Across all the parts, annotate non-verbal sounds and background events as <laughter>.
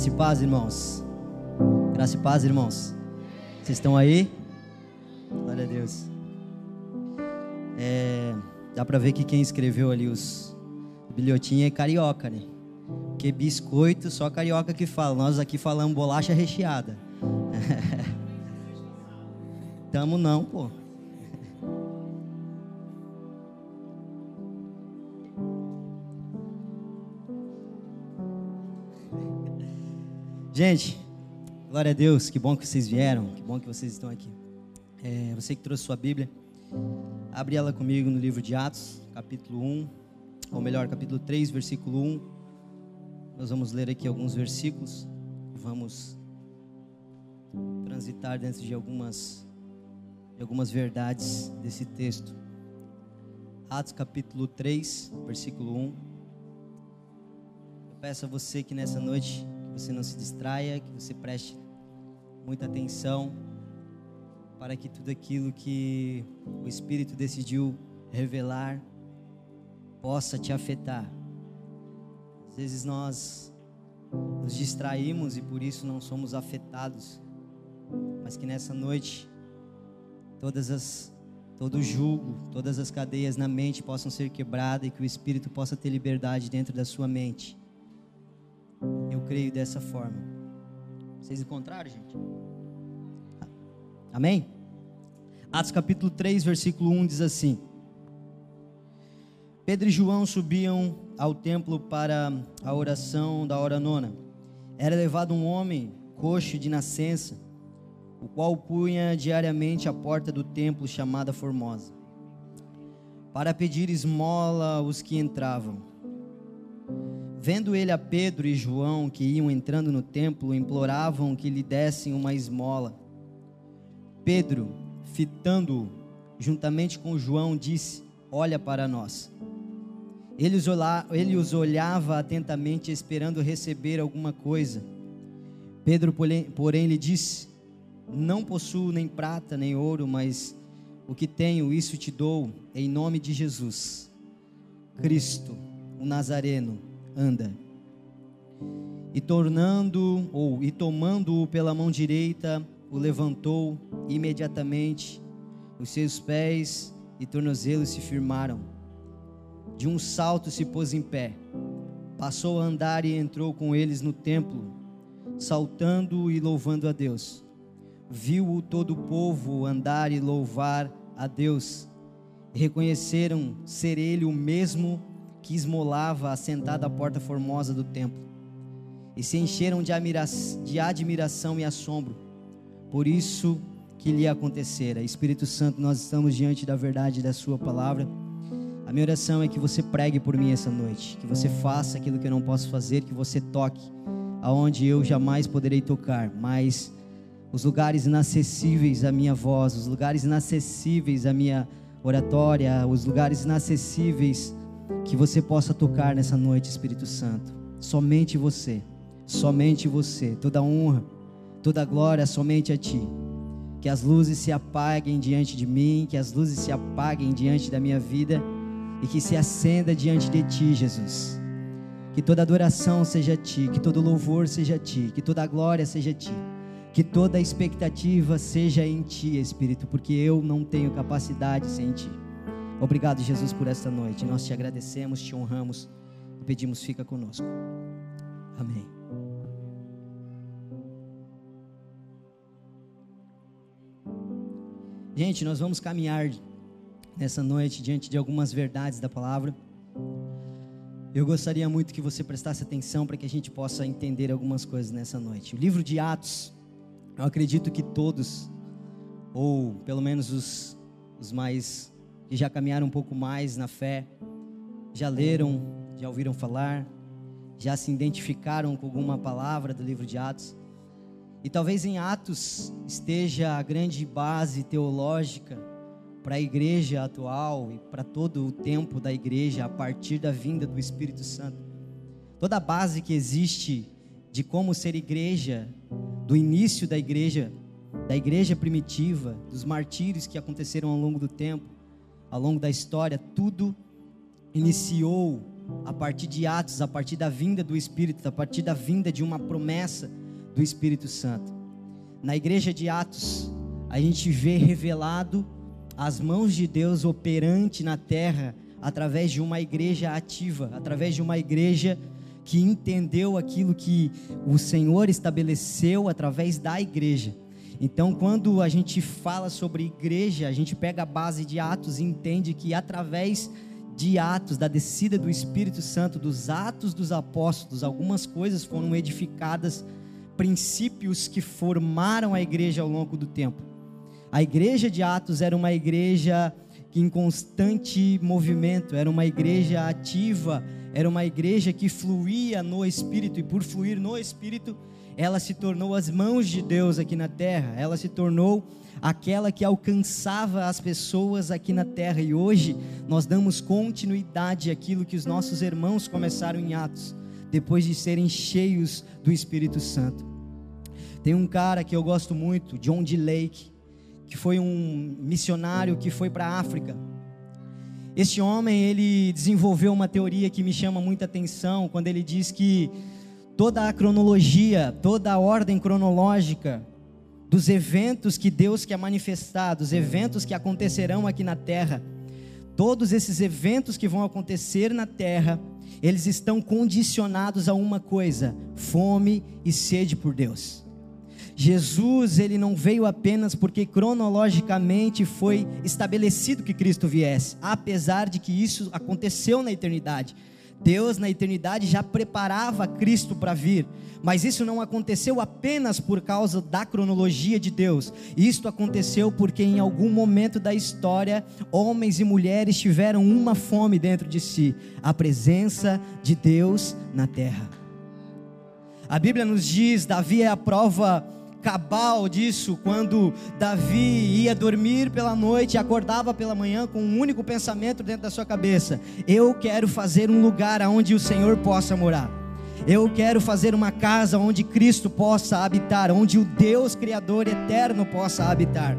Graça e paz, irmãos. Graça e paz, irmãos. Vocês estão aí? Glória a Deus. É, dá pra ver que quem escreveu ali os bilhotinhos é carioca, né? Porque biscoito só carioca que fala. Nós aqui falamos bolacha recheada. <laughs> Tamo não, pô. Gente, glória a Deus, que bom que vocês vieram, que bom que vocês estão aqui. É, você que trouxe sua Bíblia, abre ela comigo no livro de Atos, capítulo 1, ou melhor, capítulo 3, versículo 1. Nós vamos ler aqui alguns versículos, vamos transitar dentro de algumas, de algumas verdades desse texto. Atos capítulo 3, versículo 1. Eu peço a você que nessa noite que você não se distraia, que você preste muita atenção para que tudo aquilo que o Espírito decidiu revelar possa te afetar. Às vezes nós nos distraímos e por isso não somos afetados, mas que nessa noite todas as todo o jugo, todas as cadeias na mente possam ser quebradas e que o Espírito possa ter liberdade dentro da sua mente. Eu creio dessa forma. Vocês encontraram, gente? Amém? Atos capítulo 3, versículo 1 diz assim: Pedro e João subiam ao templo para a oração da hora nona. Era levado um homem coxo de nascença, o qual punha diariamente a porta do templo chamada Formosa, para pedir esmola aos que entravam. Vendo ele a Pedro e João que iam entrando no templo, imploravam que lhe dessem uma esmola. Pedro, fitando-o, juntamente com João, disse: Olha para nós. Ele os, olhava atentamente, esperando receber alguma coisa. Pedro, porém, lhe disse: Não possuo nem prata nem ouro, mas o que tenho, isso te dou, em nome de Jesus, Cristo, o Nazareno anda. E tornando ou e tomando-o pela mão direita, o levantou imediatamente os seus pés e tornozelos se firmaram. De um salto se pôs em pé. Passou a andar e entrou com eles no templo, saltando e louvando a Deus. Viu-o todo o povo andar e louvar a Deus. Reconheceram ser ele o mesmo que esmolava assentado à porta formosa do templo, e se encheram de, de admiração e assombro, por isso que lhe acontecera. Espírito Santo, nós estamos diante da verdade da Sua palavra. A minha oração é que você pregue por mim essa noite, que você faça aquilo que eu não posso fazer, que você toque aonde eu jamais poderei tocar, mas os lugares inacessíveis à minha voz, os lugares inacessíveis à minha oratória, os lugares inacessíveis que você possa tocar nessa noite, Espírito Santo. Somente você, somente você. Toda honra, toda glória somente a Ti. Que as luzes se apaguem diante de mim, que as luzes se apaguem diante da minha vida e que se acenda diante de Ti, Jesus. Que toda adoração seja a Ti, que todo louvor seja a Ti, que toda glória seja a Ti, que toda expectativa seja em Ti, Espírito, porque eu não tenho capacidade sem Ti. Obrigado, Jesus, por esta noite. Nós te agradecemos, te honramos e pedimos, fica conosco. Amém. Gente, nós vamos caminhar nessa noite diante de algumas verdades da palavra. Eu gostaria muito que você prestasse atenção para que a gente possa entender algumas coisas nessa noite. O livro de Atos, eu acredito que todos, ou pelo menos os, os mais que já caminharam um pouco mais na fé, já leram, já ouviram falar, já se identificaram com alguma palavra do livro de Atos. E talvez em Atos esteja a grande base teológica para a igreja atual e para todo o tempo da igreja a partir da vinda do Espírito Santo. Toda a base que existe de como ser igreja, do início da igreja, da igreja primitiva, dos martírios que aconteceram ao longo do tempo, ao longo da história, tudo iniciou a partir de Atos, a partir da vinda do Espírito, a partir da vinda de uma promessa do Espírito Santo. Na igreja de Atos, a gente vê revelado as mãos de Deus operante na terra através de uma igreja ativa, através de uma igreja que entendeu aquilo que o Senhor estabeleceu através da igreja. Então, quando a gente fala sobre igreja, a gente pega a base de Atos e entende que através de Atos, da descida do Espírito Santo, dos atos dos apóstolos, algumas coisas foram edificadas, princípios que formaram a igreja ao longo do tempo. A igreja de Atos era uma igreja em constante movimento, era uma igreja ativa, era uma igreja que fluía no Espírito, e por fluir no Espírito, ela se tornou as mãos de Deus aqui na terra, ela se tornou aquela que alcançava as pessoas aqui na terra, e hoje nós damos continuidade àquilo que os nossos irmãos começaram em Atos, depois de serem cheios do Espírito Santo. Tem um cara que eu gosto muito, John D. Lake, que foi um missionário que foi para a África. Este homem, ele desenvolveu uma teoria que me chama muita atenção, quando ele diz que toda a cronologia, toda a ordem cronológica dos eventos que Deus quer manifestar, dos eventos que acontecerão aqui na terra, todos esses eventos que vão acontecer na terra, eles estão condicionados a uma coisa: fome e sede por Deus. Jesus, ele não veio apenas porque cronologicamente foi estabelecido que Cristo viesse, apesar de que isso aconteceu na eternidade. Deus na eternidade já preparava Cristo para vir, mas isso não aconteceu apenas por causa da cronologia de Deus. Isto aconteceu porque em algum momento da história, homens e mulheres tiveram uma fome dentro de si, a presença de Deus na terra. A Bíblia nos diz, Davi é a prova cabal disso quando Davi ia dormir pela noite e acordava pela manhã com um único pensamento dentro da sua cabeça: eu quero fazer um lugar onde o Senhor possa morar. Eu quero fazer uma casa onde Cristo possa habitar, onde o Deus Criador eterno possa habitar.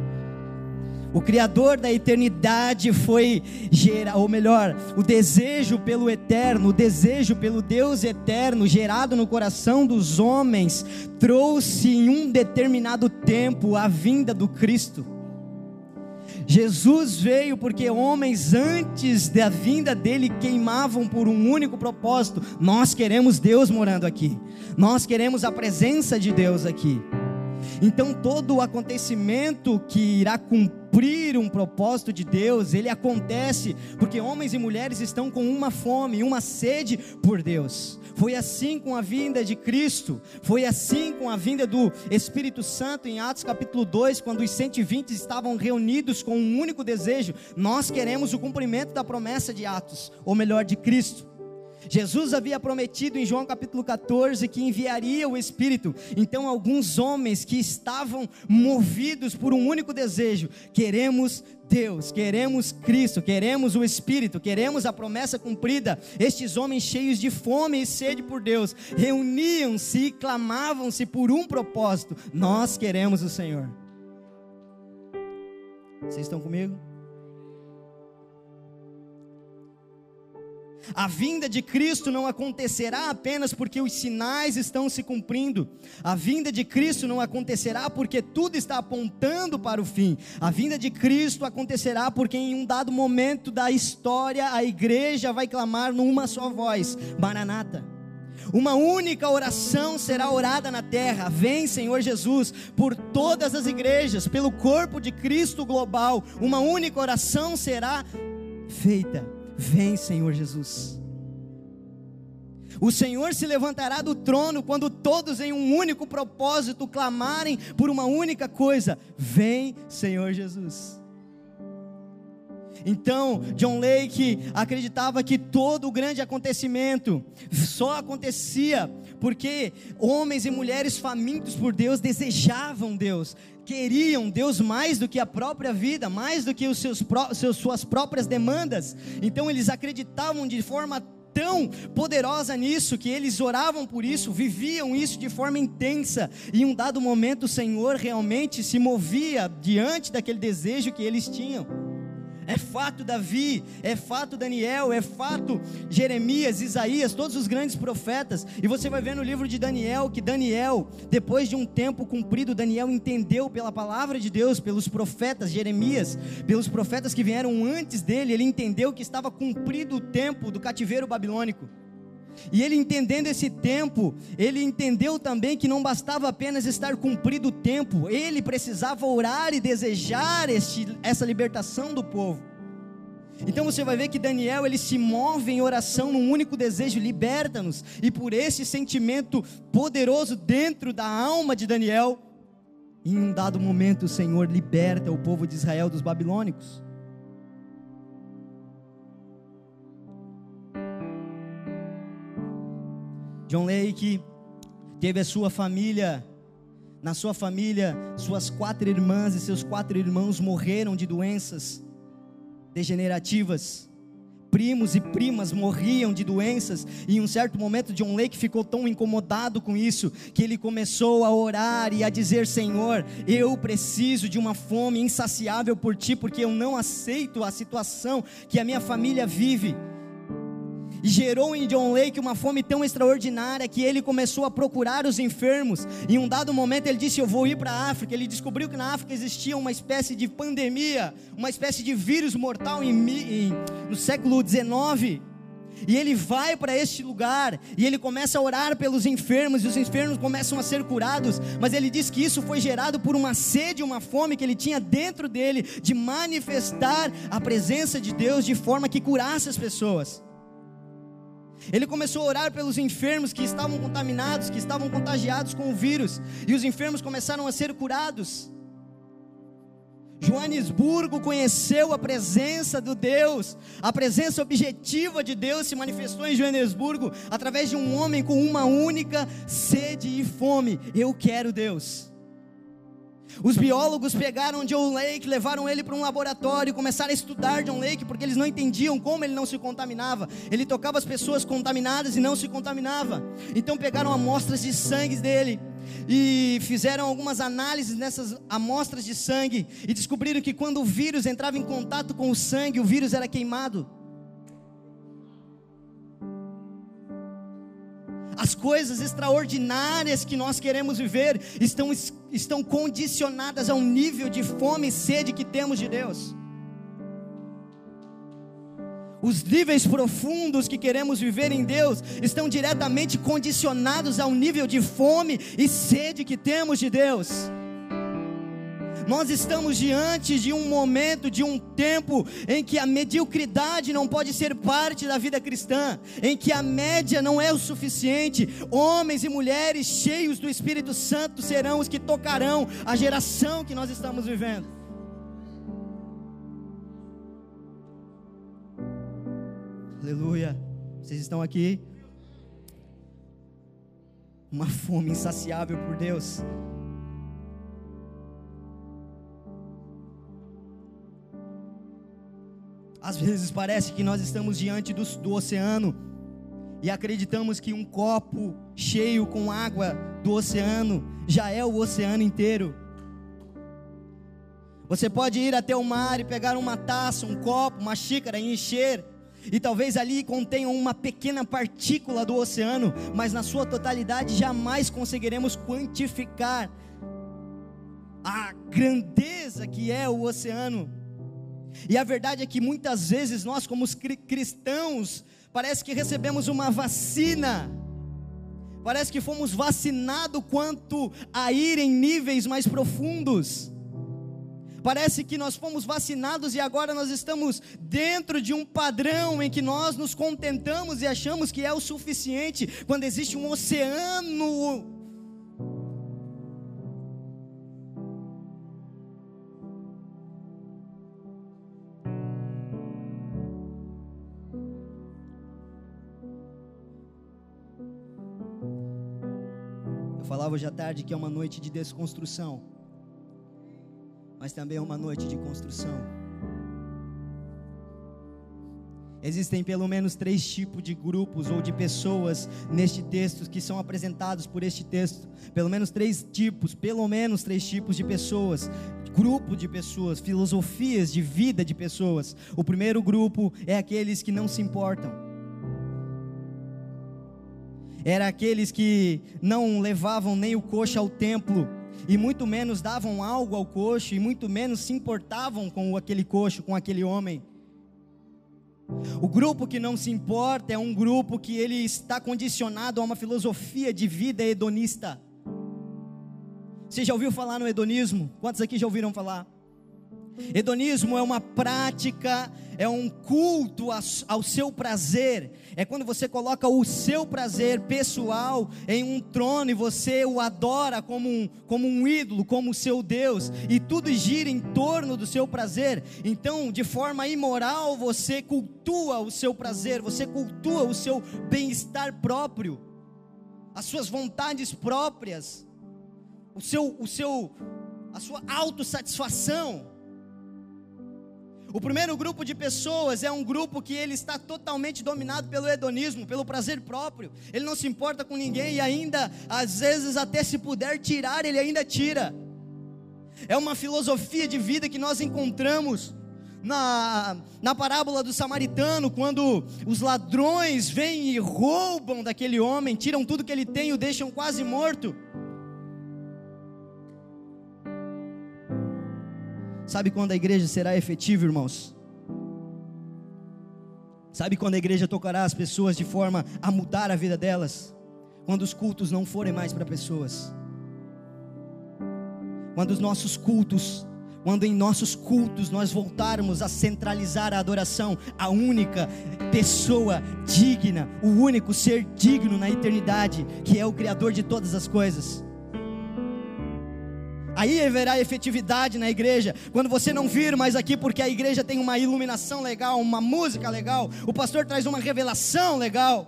O Criador da eternidade foi gerar, ou melhor, o desejo pelo eterno, o desejo pelo Deus eterno, gerado no coração dos homens, trouxe em um determinado tempo a vinda do Cristo. Jesus veio porque homens antes da vinda dele queimavam por um único propósito: nós queremos Deus morando aqui, nós queremos a presença de Deus aqui. Então todo o acontecimento que irá cumprir um propósito de Deus, ele acontece porque homens e mulheres estão com uma fome, uma sede por Deus. Foi assim com a vinda de Cristo, foi assim com a vinda do Espírito Santo em Atos capítulo 2, quando os 120 estavam reunidos com um único desejo: nós queremos o cumprimento da promessa de Atos, ou melhor, de Cristo. Jesus havia prometido em João capítulo 14 que enviaria o Espírito. Então, alguns homens que estavam movidos por um único desejo: queremos Deus, queremos Cristo, queremos o Espírito, queremos a promessa cumprida. Estes homens cheios de fome e sede por Deus reuniam-se e clamavam-se por um propósito: nós queremos o Senhor. Vocês estão comigo? A vinda de Cristo não acontecerá apenas porque os sinais estão se cumprindo. A vinda de Cristo não acontecerá porque tudo está apontando para o fim. A vinda de Cristo acontecerá porque em um dado momento da história a igreja vai clamar numa só voz: Maranata. Uma única oração será orada na terra. Vem, Senhor Jesus, por todas as igrejas, pelo corpo de Cristo global. Uma única oração será feita Vem, Senhor Jesus. O Senhor se levantará do trono quando todos em um único propósito clamarem por uma única coisa: Vem, Senhor Jesus. Então, John Lake acreditava que todo o grande acontecimento só acontecia porque homens e mulheres famintos por Deus desejavam Deus, queriam Deus mais do que a própria vida, mais do que os seus, seus, suas próprias demandas. Então eles acreditavam de forma tão poderosa nisso que eles oravam por isso, viviam isso de forma intensa. E em um dado momento o Senhor realmente se movia diante daquele desejo que eles tinham. É fato Davi, é fato Daniel, é fato Jeremias, Isaías, todos os grandes profetas. E você vai ver no livro de Daniel que Daniel, depois de um tempo cumprido, Daniel entendeu pela palavra de Deus, pelos profetas, Jeremias, pelos profetas que vieram antes dele, ele entendeu que estava cumprido o tempo do cativeiro babilônico. E ele entendendo esse tempo, ele entendeu também que não bastava apenas estar cumprido o tempo, ele precisava orar e desejar este, essa libertação do povo. Então você vai ver que Daniel ele se move em oração num único desejo, liberta-nos. E por esse sentimento poderoso dentro da alma de Daniel, em um dado momento o Senhor liberta o povo de Israel dos babilônicos. John Lake teve a sua família, na sua família, suas quatro irmãs e seus quatro irmãos morreram de doenças degenerativas. Primos e primas morriam de doenças, e em um certo momento John Lake ficou tão incomodado com isso que ele começou a orar e a dizer: Senhor, eu preciso de uma fome insaciável por ti, porque eu não aceito a situação que a minha família vive e gerou em John Lake uma fome tão extraordinária que ele começou a procurar os enfermos. Em um dado momento ele disse: Eu vou ir para a África. Ele descobriu que na África existia uma espécie de pandemia, uma espécie de vírus mortal em, em, no século 19. E ele vai para este lugar e ele começa a orar pelos enfermos, e os enfermos começam a ser curados. Mas ele diz que isso foi gerado por uma sede, uma fome que ele tinha dentro dele de manifestar a presença de Deus de forma que curasse as pessoas. Ele começou a orar pelos enfermos que estavam contaminados, que estavam contagiados com o vírus, e os enfermos começaram a ser curados. Joanesburgo conheceu a presença do Deus, a presença objetiva de Deus se manifestou em Joanesburgo através de um homem com uma única sede e fome: eu quero Deus. Os biólogos pegaram John Lake, levaram ele para um laboratório, começaram a estudar John Lake, porque eles não entendiam como ele não se contaminava. Ele tocava as pessoas contaminadas e não se contaminava. Então pegaram amostras de sangue dele e fizeram algumas análises nessas amostras de sangue e descobriram que quando o vírus entrava em contato com o sangue, o vírus era queimado. As coisas extraordinárias que nós queremos viver estão, estão condicionadas ao nível de fome e sede que temos de Deus. Os níveis profundos que queremos viver em Deus estão diretamente condicionados ao nível de fome e sede que temos de Deus. Nós estamos diante de um momento, de um tempo em que a mediocridade não pode ser parte da vida cristã, em que a média não é o suficiente. Homens e mulheres cheios do Espírito Santo serão os que tocarão a geração que nós estamos vivendo. Aleluia. Vocês estão aqui? Uma fome insaciável por Deus. Às vezes parece que nós estamos diante do, do oceano e acreditamos que um copo cheio com água do oceano já é o oceano inteiro. Você pode ir até o mar e pegar uma taça, um copo, uma xícara e encher, e talvez ali contenham uma pequena partícula do oceano, mas na sua totalidade jamais conseguiremos quantificar a grandeza que é o oceano. E a verdade é que muitas vezes nós, como cristãos, parece que recebemos uma vacina, parece que fomos vacinados quanto a ir em níveis mais profundos. Parece que nós fomos vacinados e agora nós estamos dentro de um padrão em que nós nos contentamos e achamos que é o suficiente, quando existe um oceano hoje à tarde que é uma noite de desconstrução, mas também é uma noite de construção. Existem pelo menos três tipos de grupos ou de pessoas neste texto que são apresentados por este texto. Pelo menos três tipos, pelo menos três tipos de pessoas, grupo de pessoas, filosofias de vida de pessoas. O primeiro grupo é aqueles que não se importam. Era aqueles que não levavam nem o coxo ao templo e muito menos davam algo ao coxo e muito menos se importavam com aquele coxo, com aquele homem. O grupo que não se importa é um grupo que ele está condicionado a uma filosofia de vida hedonista. Você já ouviu falar no hedonismo? Quantos aqui já ouviram falar? Hedonismo é uma prática, é um culto ao seu prazer. É quando você coloca o seu prazer pessoal em um trono e você o adora como um, como um ídolo, como seu Deus, e tudo gira em torno do seu prazer. Então, de forma imoral, você cultua o seu prazer, você cultua o seu bem-estar próprio, as suas vontades próprias, o seu, o seu, a sua autossatisfação. O primeiro grupo de pessoas é um grupo que ele está totalmente dominado pelo hedonismo, pelo prazer próprio. Ele não se importa com ninguém e ainda, às vezes, até se puder tirar, ele ainda tira. É uma filosofia de vida que nós encontramos na, na parábola do samaritano, quando os ladrões vêm e roubam daquele homem, tiram tudo que ele tem e o deixam quase morto. Sabe quando a igreja será efetiva, irmãos? Sabe quando a igreja tocará as pessoas de forma a mudar a vida delas? Quando os cultos não forem mais para pessoas. Quando os nossos cultos, quando em nossos cultos nós voltarmos a centralizar a adoração, a única pessoa digna, o único ser digno na eternidade, que é o Criador de todas as coisas. Aí haverá efetividade na igreja. Quando você não vir mais aqui porque a igreja tem uma iluminação legal, uma música legal, o pastor traz uma revelação legal.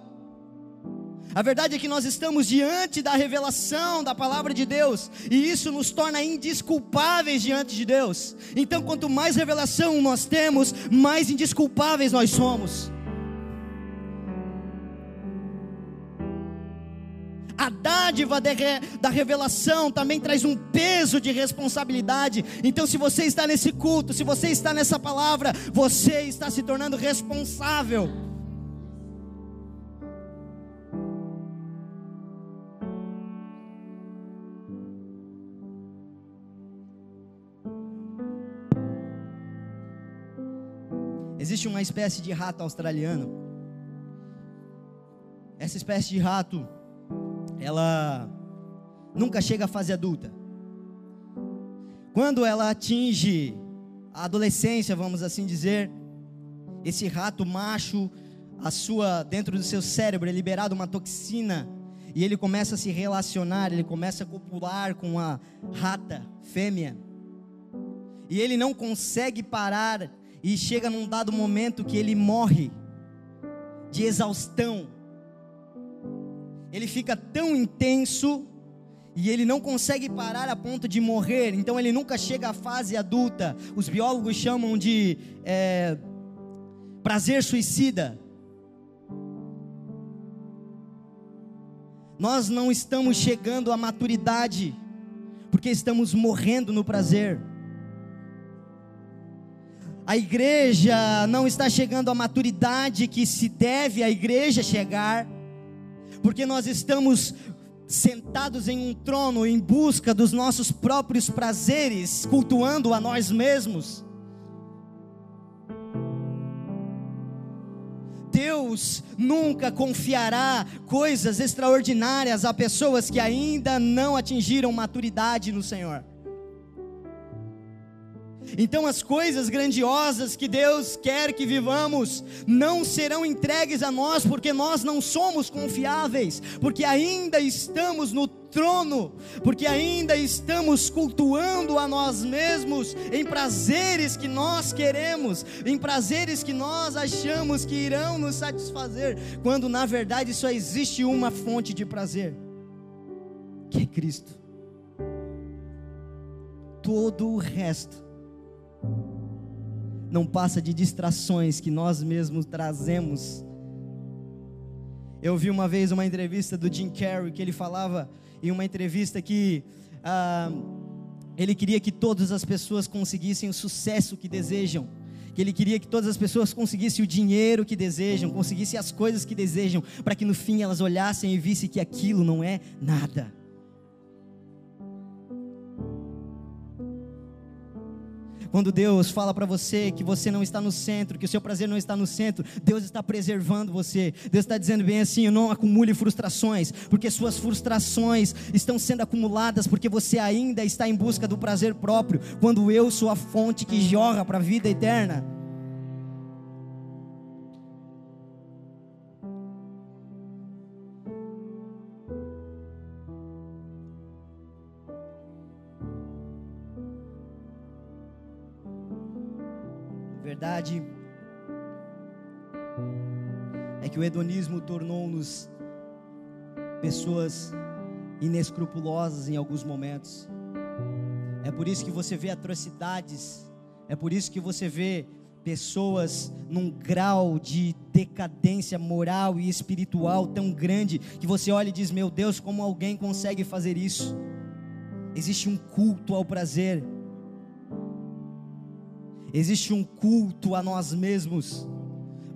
A verdade é que nós estamos diante da revelação da palavra de Deus, e isso nos torna indisculpáveis diante de Deus. Então, quanto mais revelação nós temos, mais indisculpáveis nós somos. Dádiva da revelação também traz um peso de responsabilidade. Então, se você está nesse culto, se você está nessa palavra, você está se tornando responsável. Existe uma espécie de rato australiano. Essa espécie de rato ela nunca chega à fase adulta. Quando ela atinge a adolescência, vamos assim dizer, esse rato macho, a sua dentro do seu cérebro é liberado uma toxina e ele começa a se relacionar, ele começa a copular com a rata fêmea. E ele não consegue parar e chega num dado momento que ele morre de exaustão ele fica tão intenso e ele não consegue parar a ponto de morrer, então ele nunca chega à fase adulta. Os biólogos chamam de é, prazer suicida. Nós não estamos chegando à maturidade, porque estamos morrendo no prazer. A igreja não está chegando à maturidade que se deve a igreja chegar porque nós estamos sentados em um trono em busca dos nossos próprios prazeres, cultuando a nós mesmos. Deus nunca confiará coisas extraordinárias a pessoas que ainda não atingiram maturidade no Senhor. Então as coisas grandiosas que Deus quer que vivamos não serão entregues a nós porque nós não somos confiáveis, porque ainda estamos no trono, porque ainda estamos cultuando a nós mesmos em prazeres que nós queremos, em prazeres que nós achamos que irão nos satisfazer, quando na verdade só existe uma fonte de prazer, que é Cristo. Todo o resto não passa de distrações que nós mesmos trazemos. Eu vi uma vez uma entrevista do Jim Carrey que ele falava em uma entrevista que ah, ele queria que todas as pessoas conseguissem o sucesso que desejam que ele queria que todas as pessoas conseguissem o dinheiro que desejam, conseguissem as coisas que desejam, para que no fim elas olhassem e vissem que aquilo não é nada. Quando Deus fala para você que você não está no centro, que o seu prazer não está no centro, Deus está preservando você. Deus está dizendo bem assim: não acumule frustrações, porque suas frustrações estão sendo acumuladas porque você ainda está em busca do prazer próprio, quando eu sou a fonte que jorra para a vida eterna. Verdade é que o hedonismo tornou-nos pessoas inescrupulosas em alguns momentos. É por isso que você vê atrocidades, é por isso que você vê pessoas num grau de decadência moral e espiritual tão grande que você olha e diz: Meu Deus, como alguém consegue fazer isso? Existe um culto ao prazer, Existe um culto a nós mesmos.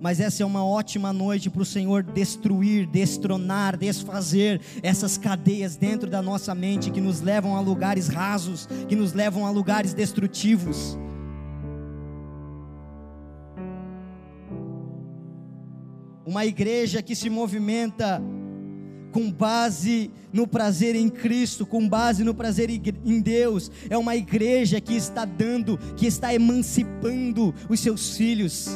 Mas essa é uma ótima noite para o Senhor destruir, destronar, desfazer essas cadeias dentro da nossa mente que nos levam a lugares rasos, que nos levam a lugares destrutivos. Uma igreja que se movimenta com base no prazer em Cristo, com base no prazer em Deus. É uma igreja que está dando, que está emancipando os seus filhos.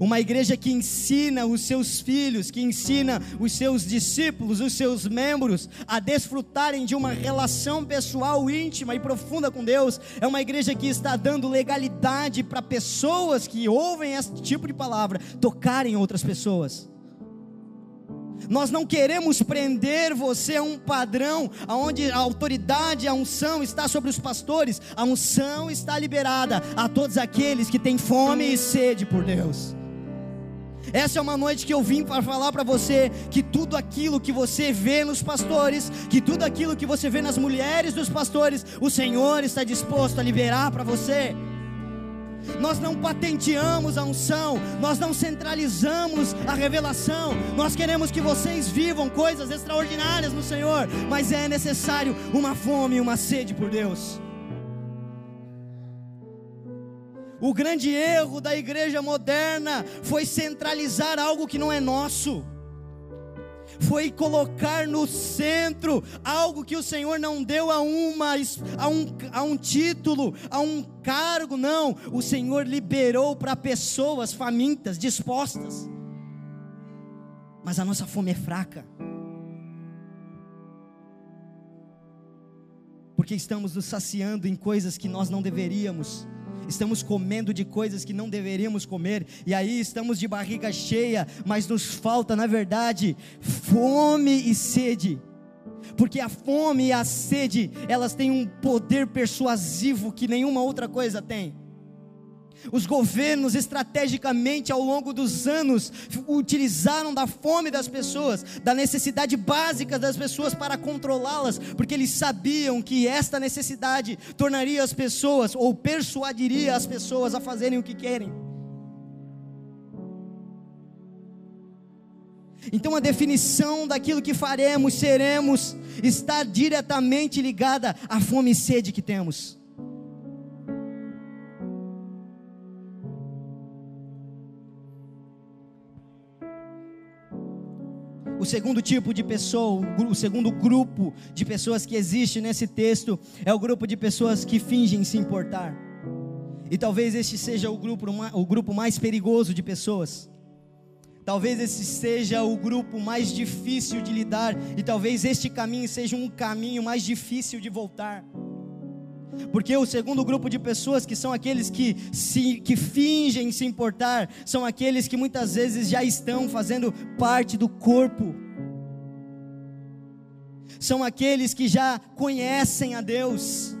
Uma igreja que ensina os seus filhos, que ensina os seus discípulos, os seus membros a desfrutarem de uma relação pessoal íntima e profunda com Deus. É uma igreja que está dando legalidade para pessoas que ouvem esse tipo de palavra tocarem outras pessoas. Nós não queremos prender você a um padrão onde a autoridade, a unção está sobre os pastores. A unção está liberada a todos aqueles que têm fome e sede por Deus. Essa é uma noite que eu vim para falar para você que tudo aquilo que você vê nos pastores, que tudo aquilo que você vê nas mulheres dos pastores, o Senhor está disposto a liberar para você nós não patenteamos a unção, nós não centralizamos a revelação, nós queremos que vocês vivam coisas extraordinárias no Senhor, mas é necessário uma fome e uma sede por Deus. O grande erro da igreja moderna foi centralizar algo que não é nosso foi colocar no centro algo que o Senhor não deu a, uma, a, um, a um título, a um cargo, não. O Senhor liberou para pessoas famintas, dispostas. Mas a nossa fome é fraca. Porque estamos nos saciando em coisas que nós não deveríamos estamos comendo de coisas que não deveríamos comer, e aí estamos de barriga cheia, mas nos falta, na verdade, fome e sede. Porque a fome e a sede, elas têm um poder persuasivo que nenhuma outra coisa tem. Os governos, estrategicamente, ao longo dos anos, utilizaram da fome das pessoas, da necessidade básica das pessoas para controlá-las, porque eles sabiam que esta necessidade tornaria as pessoas, ou persuadiria as pessoas a fazerem o que querem. Então a definição daquilo que faremos, seremos, está diretamente ligada à fome e sede que temos. O segundo tipo de pessoa, o segundo grupo de pessoas que existe nesse texto é o grupo de pessoas que fingem se importar. E talvez este seja o grupo, o grupo mais perigoso de pessoas. Talvez esse seja o grupo mais difícil de lidar, e talvez este caminho seja um caminho mais difícil de voltar. Porque o segundo grupo de pessoas, que são aqueles que, se, que fingem se importar, são aqueles que muitas vezes já estão fazendo parte do corpo. São aqueles que já conhecem a Deus.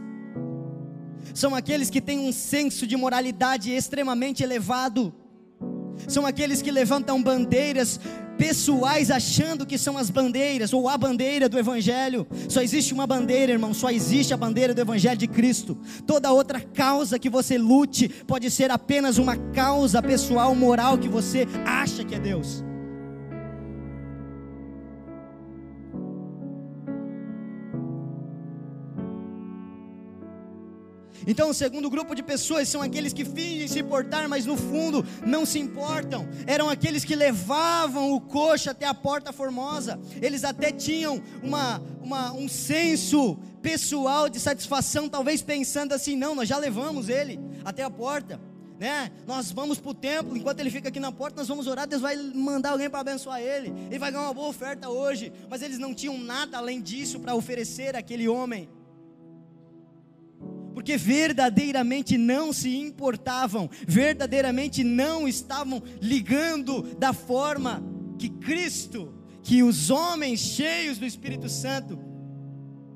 são aqueles que têm um senso de moralidade extremamente elevado, são aqueles que levantam bandeiras pessoais achando que são as bandeiras ou a bandeira do Evangelho. Só existe uma bandeira, irmão, só existe a bandeira do Evangelho de Cristo. Toda outra causa que você lute pode ser apenas uma causa pessoal, moral que você acha que é Deus. Então, o segundo grupo de pessoas são aqueles que fingem se importar, mas no fundo não se importam. Eram aqueles que levavam o coxo até a porta formosa. Eles até tinham uma, uma, um senso pessoal de satisfação, talvez pensando assim: não, nós já levamos ele até a porta. Né? Nós vamos para o templo, enquanto ele fica aqui na porta, nós vamos orar, Deus vai mandar alguém para abençoar ele, ele vai ganhar uma boa oferta hoje, mas eles não tinham nada além disso para oferecer àquele homem porque verdadeiramente não se importavam, verdadeiramente não estavam ligando da forma que Cristo, que os homens cheios do Espírito Santo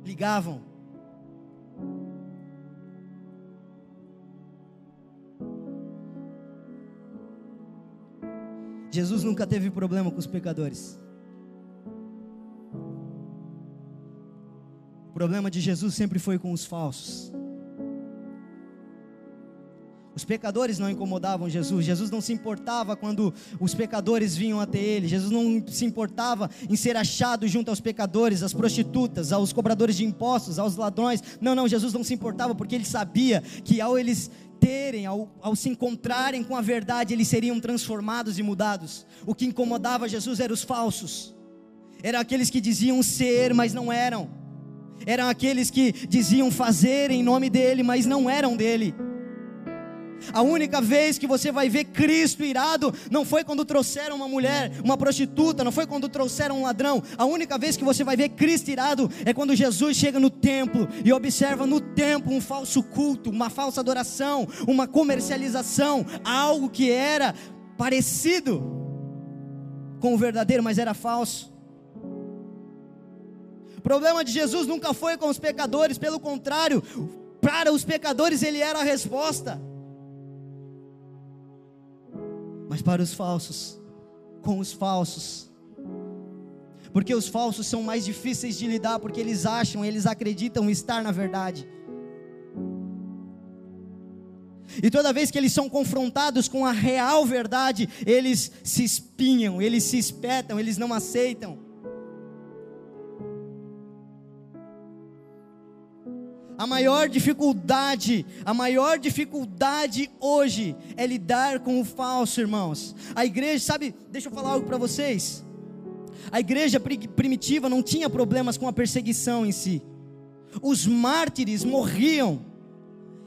ligavam. Jesus nunca teve problema com os pecadores. O problema de Jesus sempre foi com os falsos. Os pecadores não incomodavam Jesus. Jesus não se importava quando os pecadores vinham até ele. Jesus não se importava em ser achado junto aos pecadores, às prostitutas, aos cobradores de impostos, aos ladrões. Não, não, Jesus não se importava porque ele sabia que ao eles terem, ao, ao se encontrarem com a verdade, eles seriam transformados e mudados. O que incomodava Jesus eram os falsos. Eram aqueles que diziam ser, mas não eram. Eram aqueles que diziam fazer em nome dele, mas não eram dele. A única vez que você vai ver Cristo irado não foi quando trouxeram uma mulher, uma prostituta, não foi quando trouxeram um ladrão. A única vez que você vai ver Cristo irado é quando Jesus chega no templo e observa no templo um falso culto, uma falsa adoração, uma comercialização, algo que era parecido com o verdadeiro, mas era falso. O problema de Jesus nunca foi com os pecadores, pelo contrário, para os pecadores ele era a resposta mas para os falsos, com os falsos. Porque os falsos são mais difíceis de lidar, porque eles acham, eles acreditam estar na verdade. E toda vez que eles são confrontados com a real verdade, eles se espinham, eles se espetam, eles não aceitam. A maior dificuldade, a maior dificuldade hoje é lidar com o falso, irmãos. A igreja, sabe, deixa eu falar algo para vocês. A igreja primitiva não tinha problemas com a perseguição em si. Os mártires morriam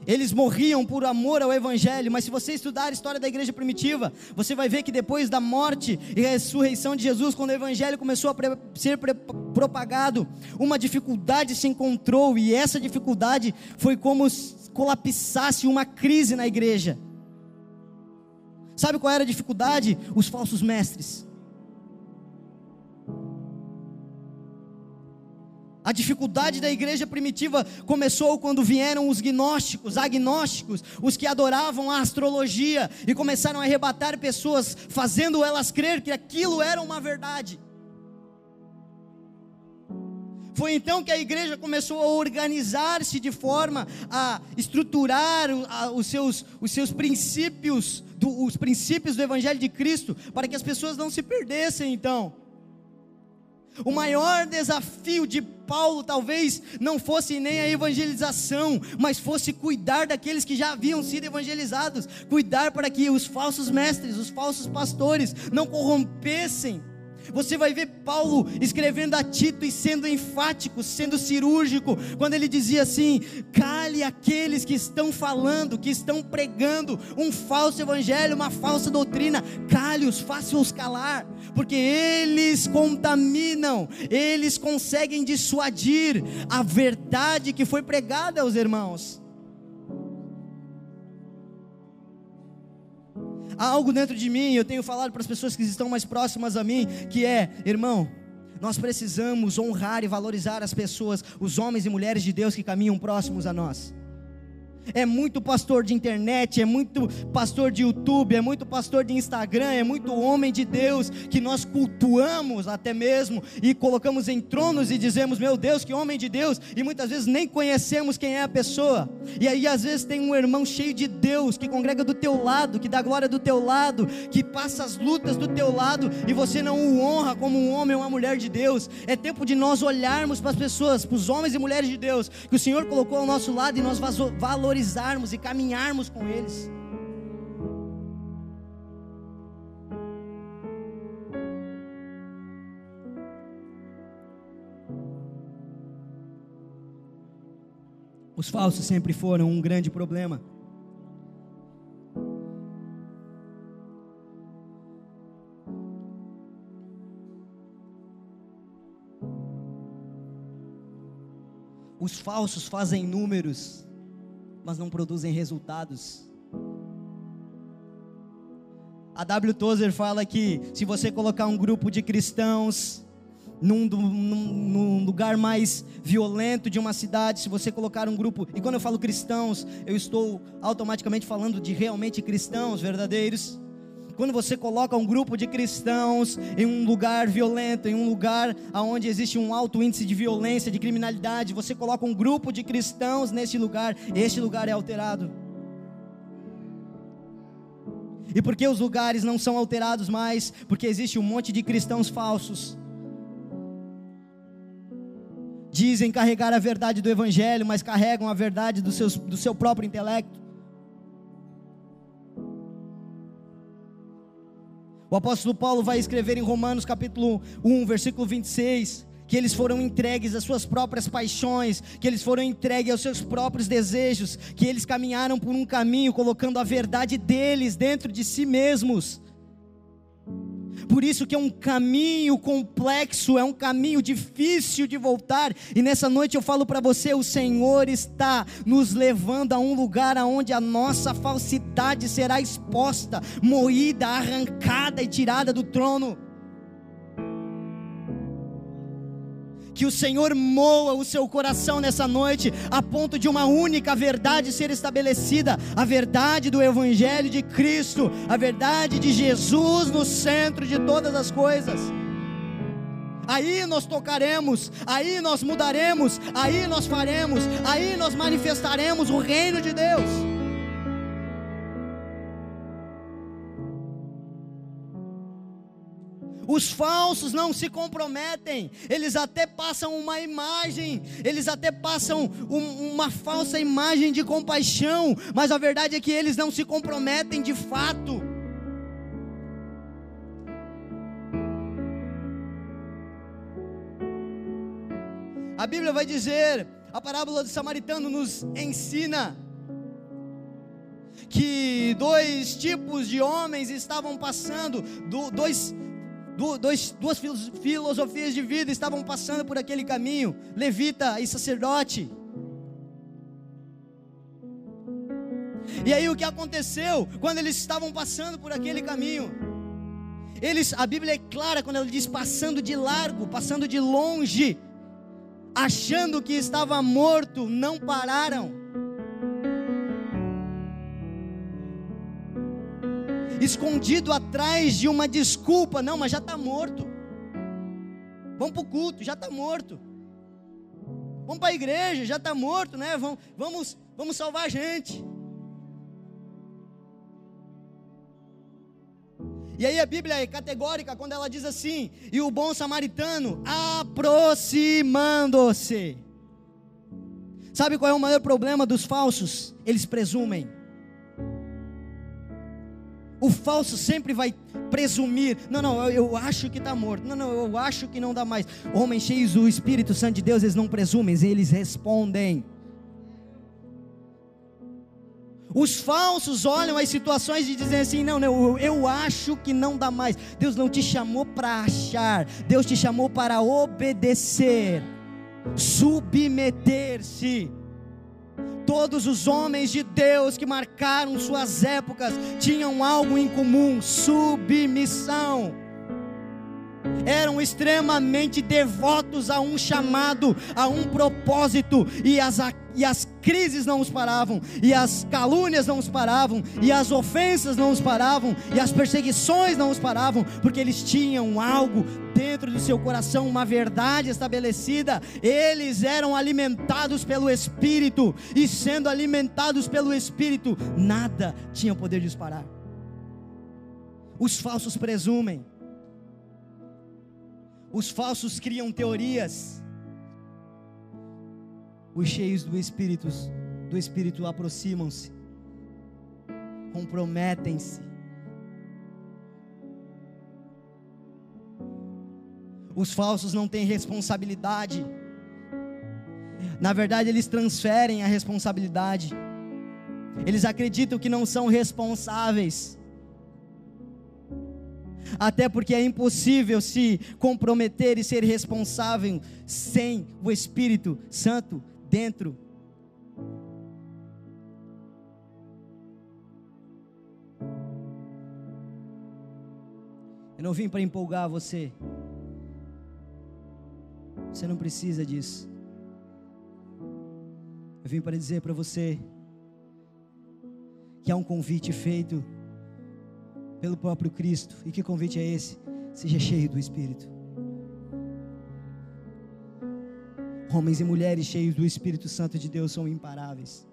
eles morriam por amor ao Evangelho, mas se você estudar a história da igreja primitiva, você vai ver que depois da morte e ressurreição de Jesus, quando o Evangelho começou a ser propagado, uma dificuldade se encontrou, e essa dificuldade foi como colapsasse uma crise na igreja. Sabe qual era a dificuldade? Os falsos mestres. A dificuldade da igreja primitiva começou quando vieram os gnósticos, agnósticos, os que adoravam a astrologia e começaram a arrebatar pessoas, fazendo elas crer que aquilo era uma verdade. Foi então que a igreja começou a organizar-se de forma a estruturar os seus, os seus princípios, os princípios do Evangelho de Cristo, para que as pessoas não se perdessem então. O maior desafio de Paulo talvez não fosse nem a evangelização, mas fosse cuidar daqueles que já haviam sido evangelizados, cuidar para que os falsos mestres, os falsos pastores não corrompessem você vai ver Paulo escrevendo a Tito e sendo enfático, sendo cirúrgico, quando ele dizia assim: cale aqueles que estão falando, que estão pregando um falso evangelho, uma falsa doutrina, cale-os, faça-os calar, porque eles contaminam, eles conseguem dissuadir a verdade que foi pregada aos irmãos. Há algo dentro de mim, eu tenho falado para as pessoas que estão mais próximas a mim, que é, irmão, nós precisamos honrar e valorizar as pessoas, os homens e mulheres de Deus que caminham próximos a nós. É muito pastor de internet, é muito pastor de YouTube, é muito pastor de Instagram, é muito homem de Deus que nós cultuamos até mesmo e colocamos em tronos e dizemos, meu Deus, que homem de Deus, e muitas vezes nem conhecemos quem é a pessoa. E aí às vezes tem um irmão cheio de Deus que congrega do teu lado, que dá glória do teu lado, que passa as lutas do teu lado e você não o honra como um homem ou uma mulher de Deus. É tempo de nós olharmos para as pessoas, para os homens e mulheres de Deus que o Senhor colocou ao nosso lado e nós valorizarmos valorizarmos e caminharmos com eles. Os falsos sempre foram um grande problema. Os falsos fazem números mas não produzem resultados. A W. Tozer fala que se você colocar um grupo de cristãos num, num, num, lugar mais violento de uma cidade, se você colocar um grupo, e quando eu falo cristãos, eu estou automaticamente falando de realmente cristãos verdadeiros. Quando você coloca um grupo de cristãos em um lugar violento, em um lugar onde existe um alto índice de violência, de criminalidade, você coloca um grupo de cristãos nesse lugar, este lugar é alterado. E por que os lugares não são alterados mais? Porque existe um monte de cristãos falsos. Dizem carregar a verdade do Evangelho, mas carregam a verdade do, seus, do seu próprio intelecto. O apóstolo Paulo vai escrever em Romanos capítulo 1, versículo 26, que eles foram entregues às suas próprias paixões, que eles foram entregues aos seus próprios desejos, que eles caminharam por um caminho colocando a verdade deles dentro de si mesmos. Por isso que é um caminho complexo, é um caminho difícil de voltar. E nessa noite eu falo para você, o Senhor está nos levando a um lugar aonde a nossa falsidade será exposta, moída, arrancada e tirada do trono. Que o Senhor moa o seu coração nessa noite, a ponto de uma única verdade ser estabelecida: a verdade do Evangelho de Cristo, a verdade de Jesus no centro de todas as coisas. Aí nós tocaremos, aí nós mudaremos, aí nós faremos, aí nós manifestaremos o reino de Deus. Os falsos não se comprometem, eles até passam uma imagem, eles até passam um, uma falsa imagem de compaixão, mas a verdade é que eles não se comprometem de fato. A Bíblia vai dizer, a parábola do samaritano nos ensina que dois tipos de homens estavam passando, dois dois, duas filosofias de vida estavam passando por aquele caminho: levita e sacerdote. E aí o que aconteceu quando eles estavam passando por aquele caminho? Eles, a Bíblia é clara quando ela diz passando de largo, passando de longe, achando que estava morto, não pararam. Escondido atrás de uma desculpa. Não, mas já está morto. Vamos para o culto, já está morto. Vamos para a igreja, já está morto, né? Vamos, vamos, vamos salvar a gente. E aí a Bíblia é categórica quando ela diz assim: e o bom samaritano aproximando-se. Sabe qual é o maior problema dos falsos? Eles presumem. O falso sempre vai presumir: não, não, eu, eu acho que está morto, não, não, eu acho que não dá mais. Homens cheios do Espírito Santo de Deus, eles não presumem, eles respondem. Os falsos olham as situações e dizem assim: não, não, eu, eu acho que não dá mais. Deus não te chamou para achar, Deus te chamou para obedecer, submeter-se. Todos os homens de Deus que marcaram suas épocas tinham algo em comum: submissão. eram extremamente devotos a um chamado, a um propósito, e as, e as crises não os paravam, e as calúnias não os paravam, e as ofensas não os paravam, e as perseguições não os paravam, porque eles tinham algo dentro do seu coração, uma verdade estabelecida, eles eram alimentados pelo Espírito, e sendo alimentados pelo Espírito, nada tinha poder de os parar. Os falsos presumem, os falsos criam teorias. Os cheios do Espírito, do Espírito aproximam-se, comprometem-se. Os falsos não têm responsabilidade. Na verdade, eles transferem a responsabilidade. Eles acreditam que não são responsáveis até porque é impossível se comprometer e ser responsável sem o Espírito Santo dentro. Eu não vim para empolgar você. Você não precisa disso. Eu vim para dizer para você que há um convite feito pelo próprio Cristo. E que convite é esse? Seja cheio do Espírito. Homens e mulheres cheios do Espírito Santo de Deus são imparáveis.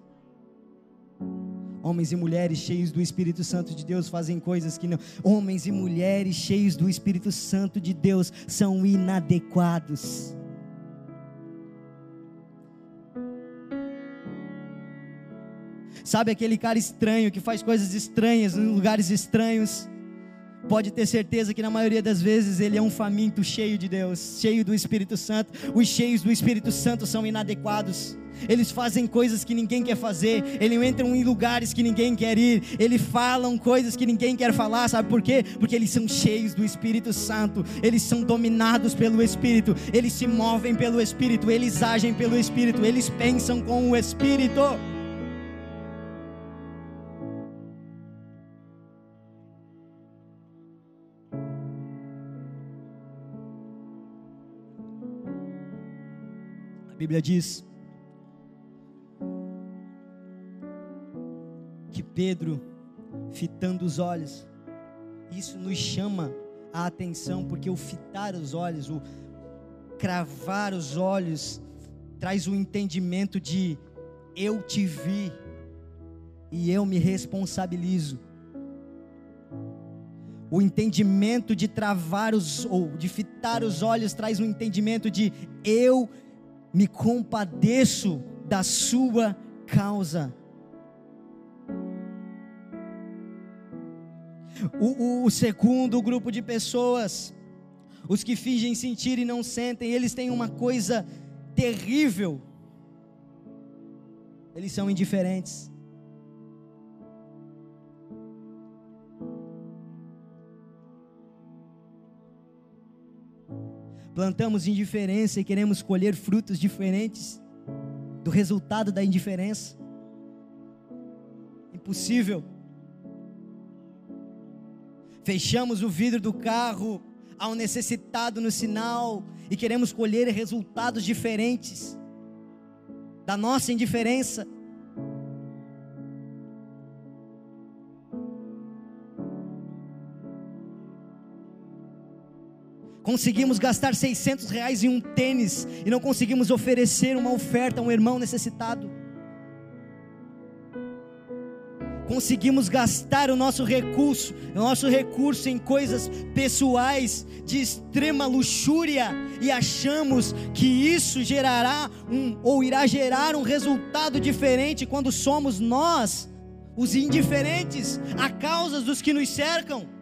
Homens e mulheres cheios do Espírito Santo de Deus fazem coisas que não. Homens e mulheres cheios do Espírito Santo de Deus são inadequados. Sabe aquele cara estranho que faz coisas estranhas em lugares estranhos? Pode ter certeza que na maioria das vezes ele é um faminto cheio de Deus, cheio do Espírito Santo. Os cheios do Espírito Santo são inadequados. Eles fazem coisas que ninguém quer fazer, eles entram em lugares que ninguém quer ir, eles falam coisas que ninguém quer falar, sabe por quê? Porque eles são cheios do Espírito Santo, eles são dominados pelo Espírito, eles se movem pelo Espírito, eles agem pelo Espírito, eles pensam com o Espírito. Bíblia diz que Pedro, fitando os olhos, isso nos chama a atenção, porque o fitar os olhos, o cravar os olhos, traz o entendimento de eu te vi e eu me responsabilizo. O entendimento de travar os ou de fitar os olhos traz um entendimento de eu me compadeço da sua causa. O, o, segundo grupo de pessoas, os que fingem sentir e não sentem, eles têm uma coisa terrível. Eles são indiferentes. Plantamos indiferença e queremos colher frutos diferentes do resultado da indiferença. Impossível. Fechamos o vidro do carro ao necessitado no sinal e queremos colher resultados diferentes da nossa indiferença. Conseguimos gastar 600 reais em um tênis e não conseguimos oferecer uma oferta a um irmão necessitado. Conseguimos gastar o nosso recurso, o nosso recurso em coisas pessoais de extrema luxúria e achamos que isso gerará um ou irá gerar um resultado diferente quando somos nós os indiferentes a causas dos que nos cercam.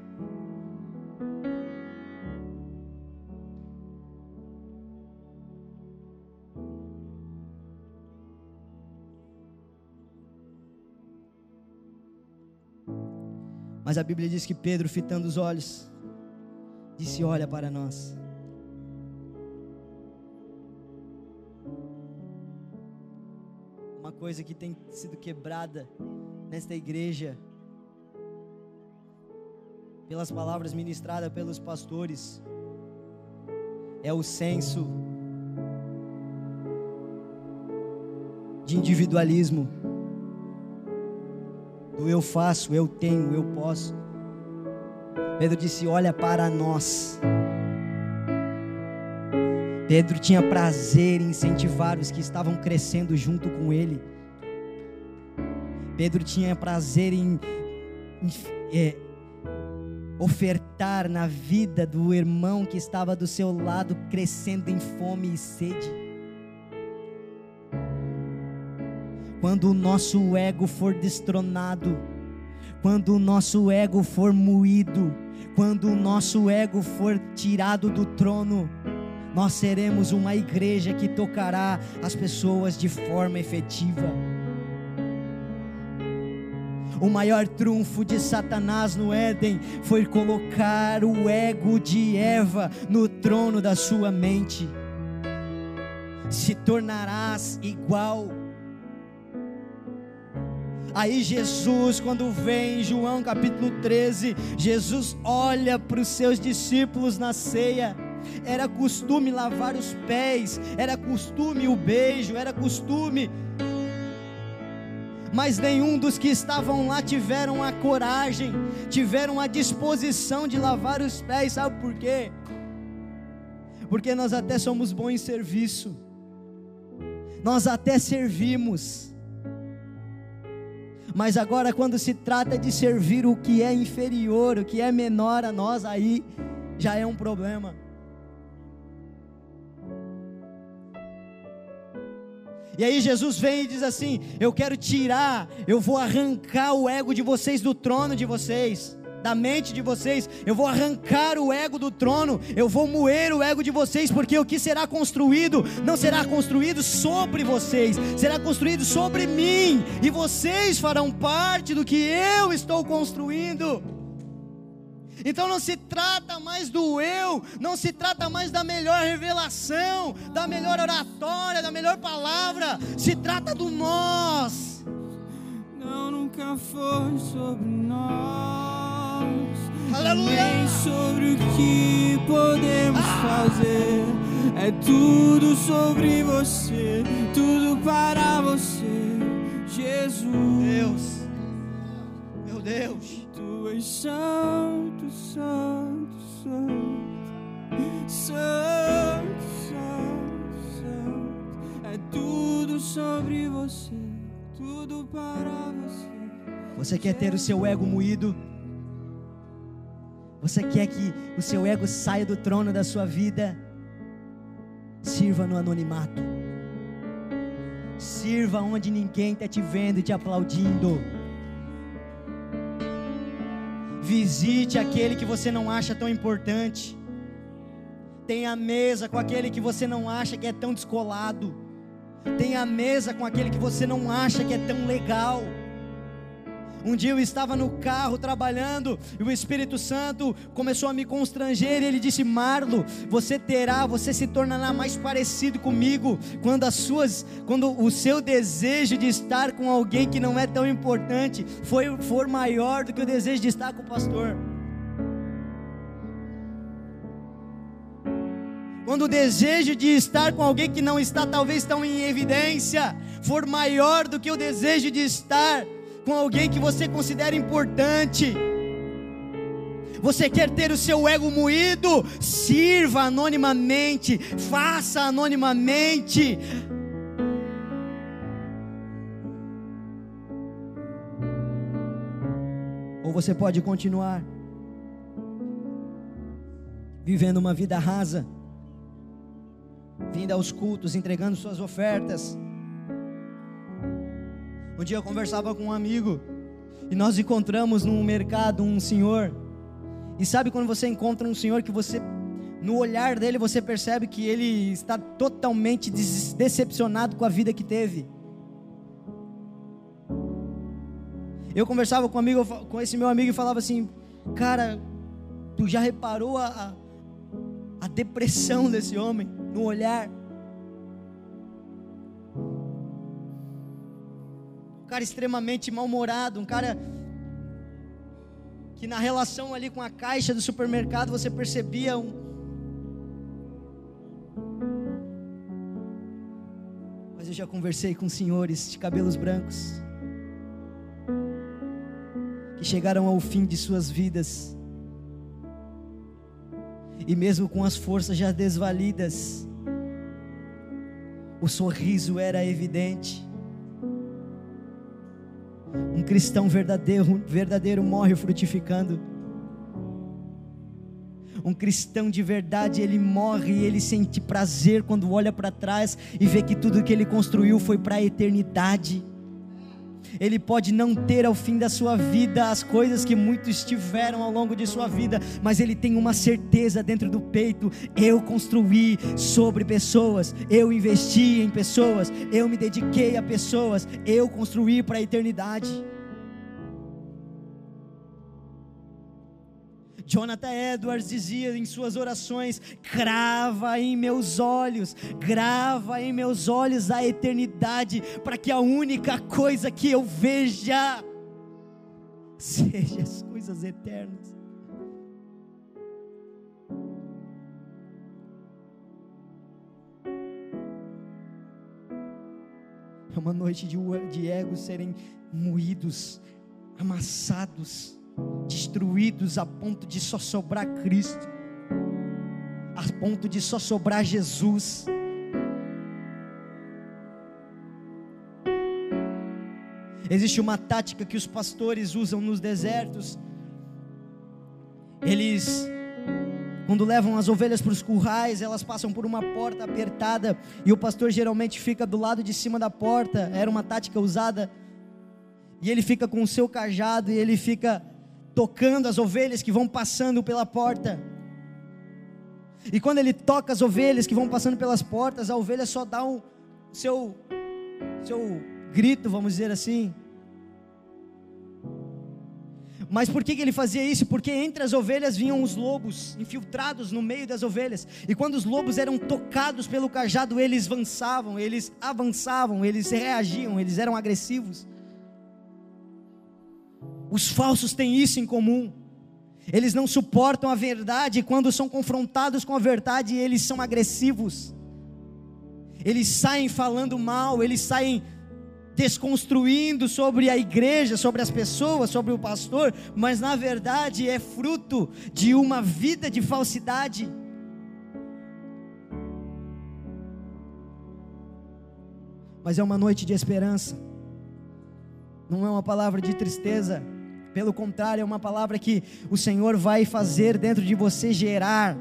Mas a Bíblia diz que Pedro, fitando os olhos, disse: Olha para nós. Uma coisa que tem sido quebrada nesta igreja, pelas palavras ministradas pelos pastores, é o senso de individualismo, do eu faço, eu tenho, eu posso. Pedro disse: Olha para nós. Pedro tinha prazer em incentivar os que estavam crescendo junto com ele. Pedro tinha prazer em, em é, ofertar na vida do irmão que estava do seu lado, crescendo em fome e sede. Quando o nosso ego for destronado, quando o nosso ego for moído, quando o nosso ego for tirado do trono, nós seremos uma igreja que tocará as pessoas de forma efetiva. O maior trunfo de Satanás no Éden foi colocar o ego de Eva no trono da sua mente. Se tornarás igual. Aí Jesus, quando vem em João capítulo 13, Jesus olha para os seus discípulos na ceia. Era costume lavar os pés, era costume o beijo, era costume mas nenhum dos que estavam lá tiveram a coragem, tiveram a disposição de lavar os pés, sabe por quê? Porque nós até somos bons em serviço, nós até servimos, mas agora, quando se trata de servir o que é inferior, o que é menor a nós, aí já é um problema. E aí Jesus vem e diz assim: Eu quero tirar, eu vou arrancar o ego de vocês do trono de vocês, da mente de vocês, eu vou arrancar o ego do trono, eu vou moer o ego de vocês, porque o que será construído não será construído sobre vocês, será construído sobre mim, e vocês farão parte do que eu estou construindo. Então não se trata mais do eu, não se trata mais da melhor revelação, da melhor oratória, da melhor palavra, se trata do nós. Não, nunca foi sobre nós, Aleluia. nem sobre o que podemos ah. fazer. É tudo sobre você, tudo para você, Jesus. Deus, meu Deus. Tu és santo, santo, santo, santo, santo, santo. É tudo sobre você, tudo para você. Você quer ter o seu ego moído? Você quer que o seu ego saia do trono da sua vida? Sirva no anonimato. Sirva onde ninguém está te vendo e te aplaudindo. Visite aquele que você não acha tão importante. Tenha mesa com aquele que você não acha que é tão descolado. Tenha mesa com aquele que você não acha que é tão legal. Um dia eu estava no carro trabalhando e o Espírito Santo começou a me constranger e ele disse: Marlo, você terá, você se tornará mais parecido comigo quando as suas, quando o seu desejo de estar com alguém que não é tão importante foi, for maior do que o desejo de estar com o pastor. Quando o desejo de estar com alguém que não está talvez tão em evidência for maior do que o desejo de estar com alguém que você considera importante. Você quer ter o seu ego moído? Sirva anonimamente, faça anonimamente. Ou você pode continuar vivendo uma vida rasa, vindo aos cultos, entregando suas ofertas um dia eu conversava com um amigo e nós encontramos no mercado um senhor. E sabe quando você encontra um senhor que você no olhar dele você percebe que ele está totalmente decepcionado com a vida que teve. Eu conversava com, um amigo, com esse meu amigo e falava assim: Cara, tu já reparou a, a depressão desse homem no olhar? cara extremamente mal-humorado, um cara que na relação ali com a caixa do supermercado você percebia um. Mas eu já conversei com senhores de cabelos brancos que chegaram ao fim de suas vidas e mesmo com as forças já desvalidas, o sorriso era evidente. Um cristão verdadeiro, verdadeiro morre frutificando. Um cristão de verdade, ele morre e ele sente prazer quando olha para trás e vê que tudo que ele construiu foi para a eternidade. Ele pode não ter ao fim da sua vida as coisas que muitos tiveram ao longo de sua vida, mas ele tem uma certeza dentro do peito: eu construí sobre pessoas, eu investi em pessoas, eu me dediquei a pessoas, eu construí para a eternidade. Jonathan Edwards dizia em suas orações: crava em meus olhos, grava em meus olhos a eternidade, para que a única coisa que eu veja <laughs> seja as coisas eternas. É uma noite de, de egos serem moídos, amassados destruídos a ponto de só sobrar Cristo, a ponto de só sobrar Jesus. Existe uma tática que os pastores usam nos desertos. Eles, quando levam as ovelhas para os currais, elas passam por uma porta apertada e o pastor geralmente fica do lado de cima da porta. Era uma tática usada. E ele fica com o seu cajado e ele fica tocando as ovelhas que vão passando pela porta. E quando ele toca as ovelhas que vão passando pelas portas, a ovelha só dá um seu seu grito, vamos dizer assim. Mas por que, que ele fazia isso? Porque entre as ovelhas vinham os lobos infiltrados no meio das ovelhas. E quando os lobos eram tocados pelo cajado, eles avançavam, eles avançavam, eles reagiam, eles eram agressivos. Os falsos têm isso em comum. Eles não suportam a verdade e quando são confrontados com a verdade, eles são agressivos. Eles saem falando mal, eles saem desconstruindo sobre a igreja, sobre as pessoas, sobre o pastor, mas na verdade é fruto de uma vida de falsidade. Mas é uma noite de esperança, não é uma palavra de tristeza pelo contrário, é uma palavra que o Senhor vai fazer dentro de você gerar.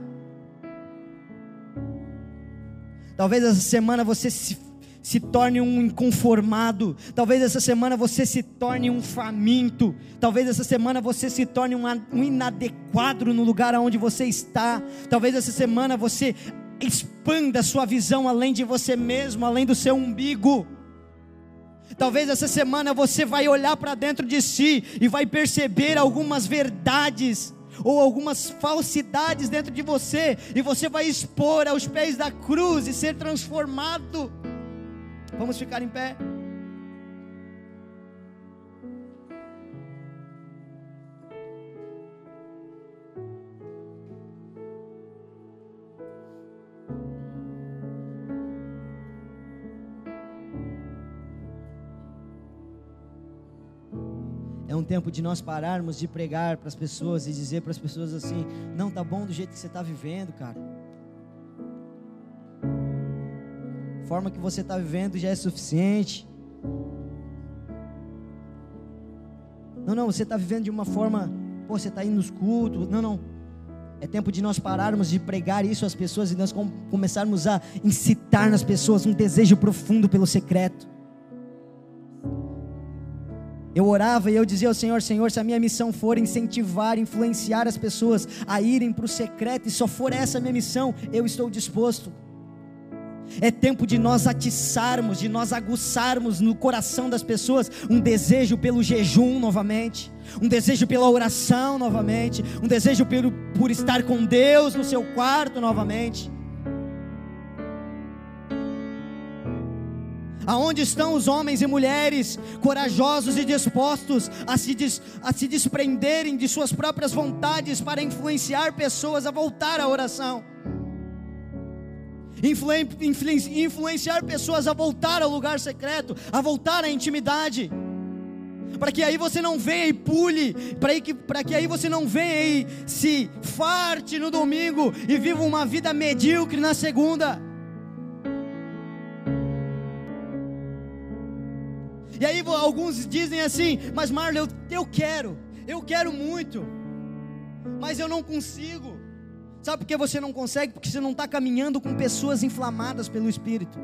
Talvez essa semana você se, se torne um inconformado. Talvez essa semana você se torne um faminto. Talvez essa semana você se torne um, um inadequado no lugar onde você está. Talvez essa semana você expanda a sua visão além de você mesmo, além do seu umbigo. Talvez essa semana você vai olhar para dentro de si e vai perceber algumas verdades ou algumas falsidades dentro de você e você vai expor aos pés da cruz e ser transformado. Vamos ficar em pé? Tempo de nós pararmos de pregar para as pessoas e dizer para as pessoas assim: não tá bom do jeito que você está vivendo, cara. A forma que você está vivendo já é suficiente. Não, não, você está vivendo de uma forma, pô, você está indo nos cultos. Não, não. É tempo de nós pararmos de pregar isso às pessoas e nós começarmos a incitar nas pessoas um desejo profundo pelo secreto. Eu orava e eu dizia ao Senhor: Senhor, se a minha missão for incentivar, influenciar as pessoas a irem para o secreto, e só for essa a minha missão, eu estou disposto. É tempo de nós atiçarmos, de nós aguçarmos no coração das pessoas um desejo pelo jejum novamente, um desejo pela oração novamente, um desejo por, por estar com Deus no seu quarto novamente. Aonde estão os homens e mulheres corajosos e dispostos a se, des, a se desprenderem de suas próprias vontades para influenciar pessoas a voltar à oração? influen- influen- influenciar pessoas a voltar ao lugar secreto, a voltar à intimidade. Para que aí você não venha e pule, para que, que aí você não venha e se farte no domingo e viva uma vida medíocre na segunda. E aí alguns dizem assim, mas Marlon, eu, eu quero, eu quero muito, mas eu não consigo. Sabe por que você não consegue? Porque você não está caminhando com pessoas inflamadas pelo Espírito.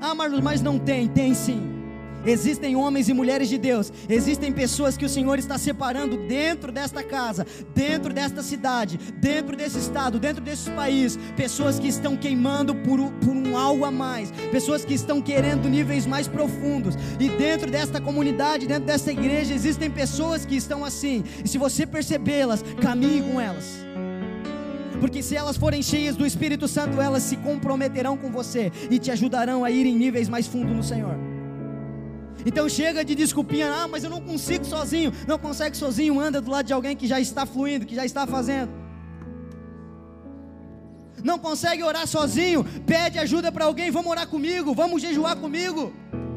Ah, Marlon, mas não tem, tem sim. Existem homens e mulheres de Deus, existem pessoas que o Senhor está separando dentro desta casa, dentro desta cidade, dentro desse estado, dentro desse país, pessoas que estão queimando por, por um algo a mais, pessoas que estão querendo níveis mais profundos, e dentro desta comunidade, dentro desta igreja, existem pessoas que estão assim, e se você percebê-las, caminhe com elas. Porque se elas forem cheias do Espírito Santo, elas se comprometerão com você e te ajudarão a ir em níveis mais fundos no Senhor. Então chega de desculpinha, ah, mas eu não consigo sozinho. Não consegue sozinho, anda do lado de alguém que já está fluindo, que já está fazendo. Não consegue orar sozinho, pede ajuda para alguém, vamos orar comigo, vamos jejuar comigo.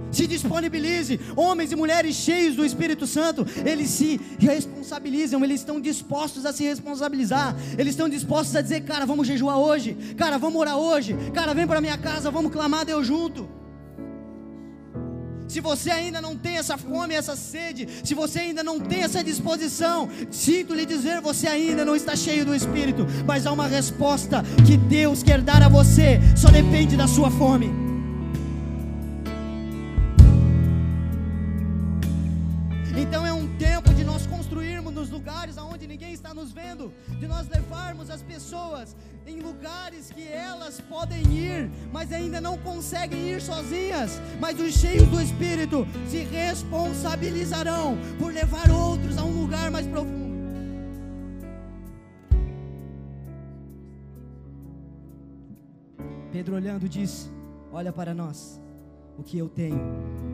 Se disponibilize, homens e mulheres cheios do Espírito Santo, eles se responsabilizam, eles estão dispostos a se responsabilizar, eles estão dispostos a dizer, cara, vamos jejuar hoje, cara, vamos orar hoje, cara, vem para minha casa, vamos clamar a Deus junto. Se você ainda não tem essa fome, essa sede, se você ainda não tem essa disposição, sinto lhe dizer, você ainda não está cheio do Espírito, mas há uma resposta que Deus quer dar a você, só depende da sua fome. Então é um tempo de nós construirmos nos lugares aonde ninguém está nos vendo, de nós levarmos as pessoas em lugares que elas podem ir, mas ainda não conseguem ir sozinhas. Mas os cheios do Espírito se responsabilizarão por levar outros a um lugar mais profundo. Pedro olhando diz: Olha para nós, o que eu tenho,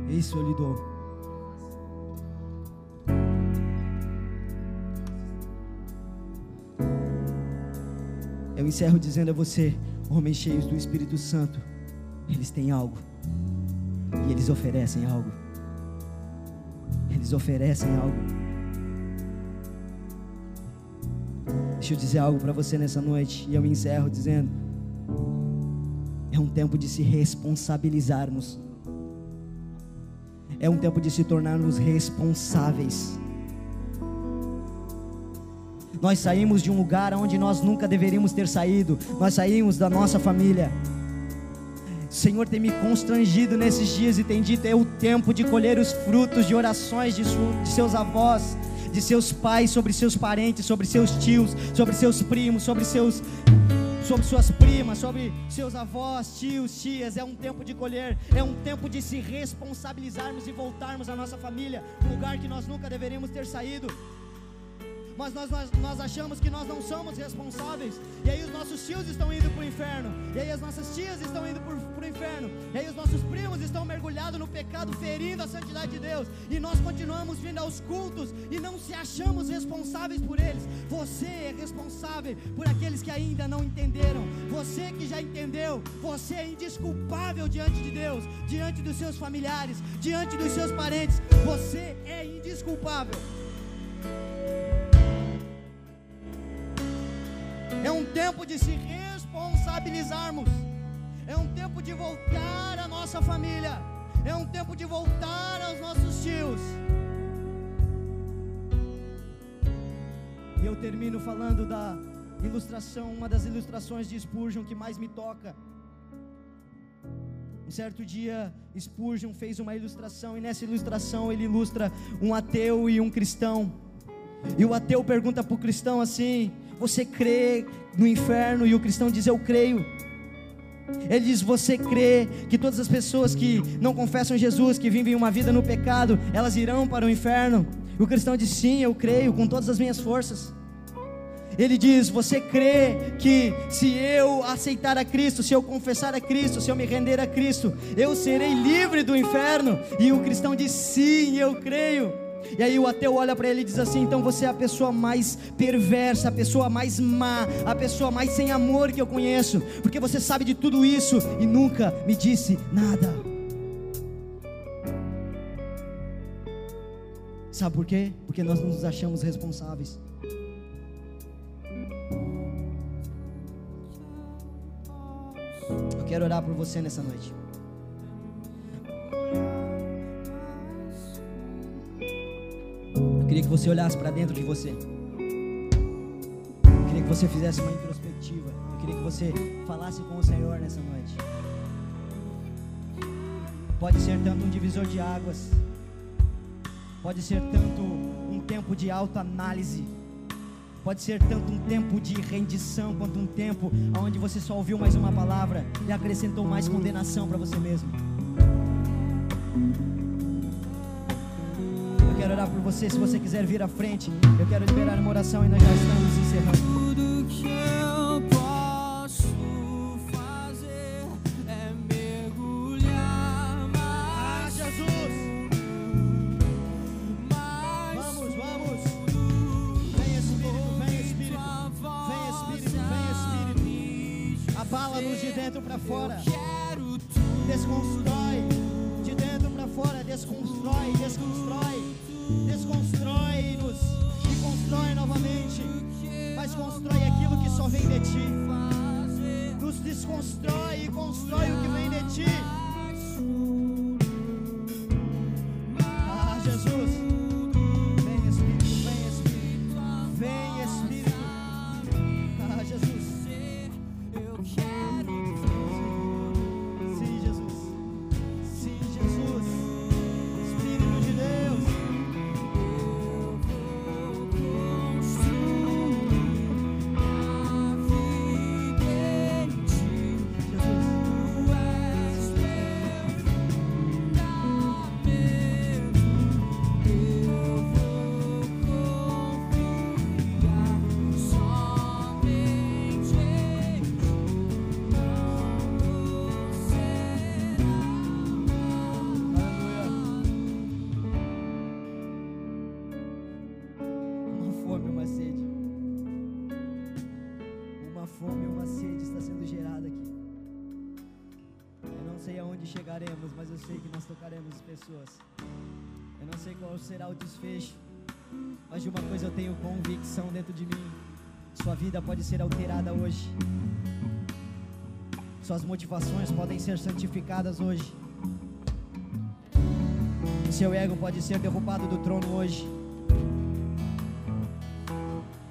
isso eu lhe dou. Eu encerro dizendo a você, homens cheios do Espírito Santo, eles têm algo. E eles oferecem algo. Eles oferecem algo. Deixa eu dizer algo para você nessa noite. E eu encerro dizendo: é um tempo de se responsabilizarmos. É um tempo de se tornarmos responsáveis. Nós saímos de um lugar onde nós nunca deveríamos ter saído. Nós saímos da nossa família. O Senhor tem me constrangido nesses dias e tem dito: é o tempo de colher os frutos de orações de, su- de seus avós, de seus pais, sobre seus parentes, sobre seus tios, sobre seus primos, sobre seus sobre suas primas, sobre seus avós, tios, tias. É um tempo de colher, é um tempo de se responsabilizarmos e voltarmos à nossa família, um lugar que nós nunca deveríamos ter saído. Mas nós, nós, nós achamos que nós não somos responsáveis, e aí os nossos tios estão indo para o inferno, e aí as nossas tias estão indo para o inferno, e aí os nossos primos estão mergulhados no pecado, ferindo a santidade de Deus, e nós continuamos vindo aos cultos e não se achamos responsáveis por eles. Você é responsável por aqueles que ainda não entenderam, você que já entendeu, você é indesculpável diante de Deus, diante dos seus familiares, diante dos seus parentes, você é indesculpável. Tempo de se responsabilizarmos. É um tempo de voltar à nossa família. É um tempo de voltar aos nossos tios. E eu termino falando da ilustração, uma das ilustrações de Spurgeon que mais me toca. Um certo dia, Spurgeon fez uma ilustração, e nessa ilustração ele ilustra um ateu e um cristão. E o ateu pergunta para o cristão assim: Você crê no inferno? E o cristão diz: Eu creio. Ele diz: Você crê que todas as pessoas que não confessam Jesus, que vivem uma vida no pecado, elas irão para o inferno? E o cristão diz: Sim, eu creio com todas as minhas forças. Ele diz: Você crê que se eu aceitar a Cristo, se eu confessar a Cristo, se eu me render a Cristo, eu serei livre do inferno? E o cristão diz: Sim, eu creio. E aí o ateu olha para ele e diz assim: então você é a pessoa mais perversa, a pessoa mais má, a pessoa mais sem amor que eu conheço, porque você sabe de tudo isso e nunca me disse nada. Sabe por quê? Porque nós nos achamos responsáveis. Eu quero orar por você nessa noite. Você olhasse para dentro de você. Eu queria que você fizesse uma introspectiva. Eu queria que você falasse com o Senhor nessa noite. Pode ser tanto um divisor de águas. Pode ser tanto um tempo de autoanálise. Pode ser tanto um tempo de rendição quanto um tempo onde você só ouviu mais uma palavra e acrescentou mais condenação para você mesmo. Você. Se você quiser vir à frente, eu quero liberar uma oração e nós já estamos encerrando. Chegaremos, mas eu sei que nós tocaremos pessoas. Eu não sei qual será o desfecho, mas de uma coisa eu tenho convicção dentro de mim. Sua vida pode ser alterada hoje. Suas motivações podem ser santificadas hoje. Seu ego pode ser derrubado do trono hoje.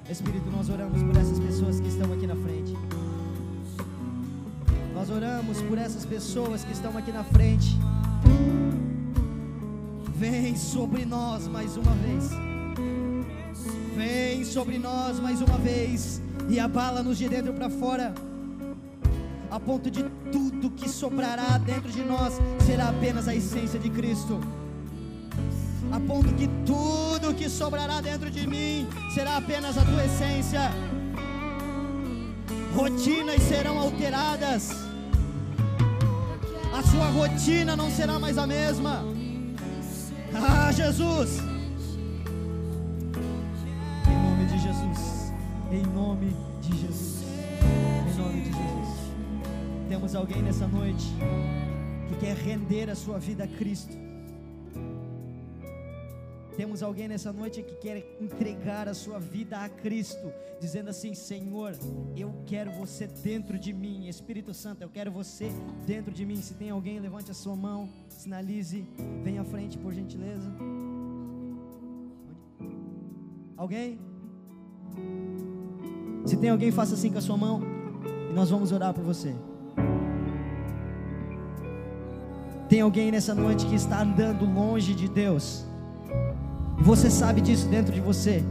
Espírito, nós oramos por essas pessoas que estão aqui na frente. Oramos por essas pessoas que estão aqui na frente. Vem sobre nós mais uma vez. Vem sobre nós mais uma vez e abala-nos de dentro para fora, a ponto de tudo que sobrará dentro de nós será apenas a essência de Cristo. A ponto que tudo que sobrará dentro de mim será apenas a tua essência. Rotinas serão alteradas. Sua rotina não será mais a mesma. Ah, Jesus! Em nome de Jesus. Em nome de Jesus. Em nome de Jesus. Temos alguém nessa noite que quer render a sua vida a Cristo. Temos alguém nessa noite que quer entregar a sua vida a Cristo, dizendo assim: Senhor, eu quero você dentro de mim, Espírito Santo, eu quero você dentro de mim. Se tem alguém, levante a sua mão, sinalize, venha à frente, por gentileza. Alguém? Se tem alguém, faça assim com a sua mão e nós vamos orar por você. Tem alguém nessa noite que está andando longe de Deus? Você sabe disso dentro de você.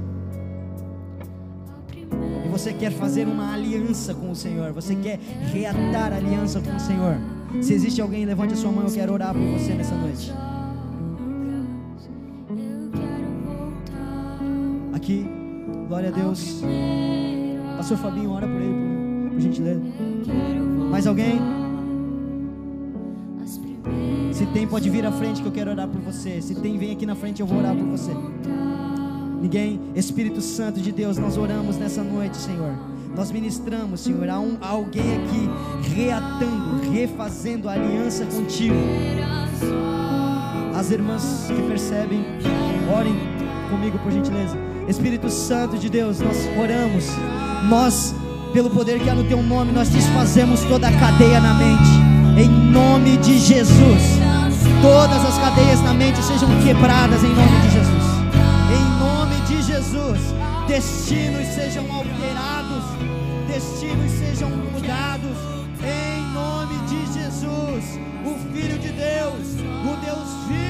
E você quer fazer uma aliança com o Senhor. Você quer reatar aliança com o Senhor. Se existe alguém, levante a sua mão. Eu quero orar por você nessa noite. Aqui, glória a Deus. Pastor Fabinho, ora por ele, por, por gentileza. Mais alguém? Tem, pode vir à frente que eu quero orar por você. Se tem, vem aqui na frente, eu vou orar por você. Ninguém, Espírito Santo de Deus, nós oramos nessa noite, Senhor. Nós ministramos, Senhor, há, um, há alguém aqui reatando, refazendo a aliança contigo. As irmãs que percebem, orem comigo por gentileza. Espírito Santo de Deus, nós oramos. Nós, pelo poder que há no teu nome, nós desfazemos toda a cadeia na mente. Em nome de Jesus. Todas as cadeias na mente sejam quebradas em nome de Jesus. Em nome de Jesus. Destinos sejam alterados. Destinos sejam mudados. Em nome de Jesus. O Filho de Deus. O Deus vivo.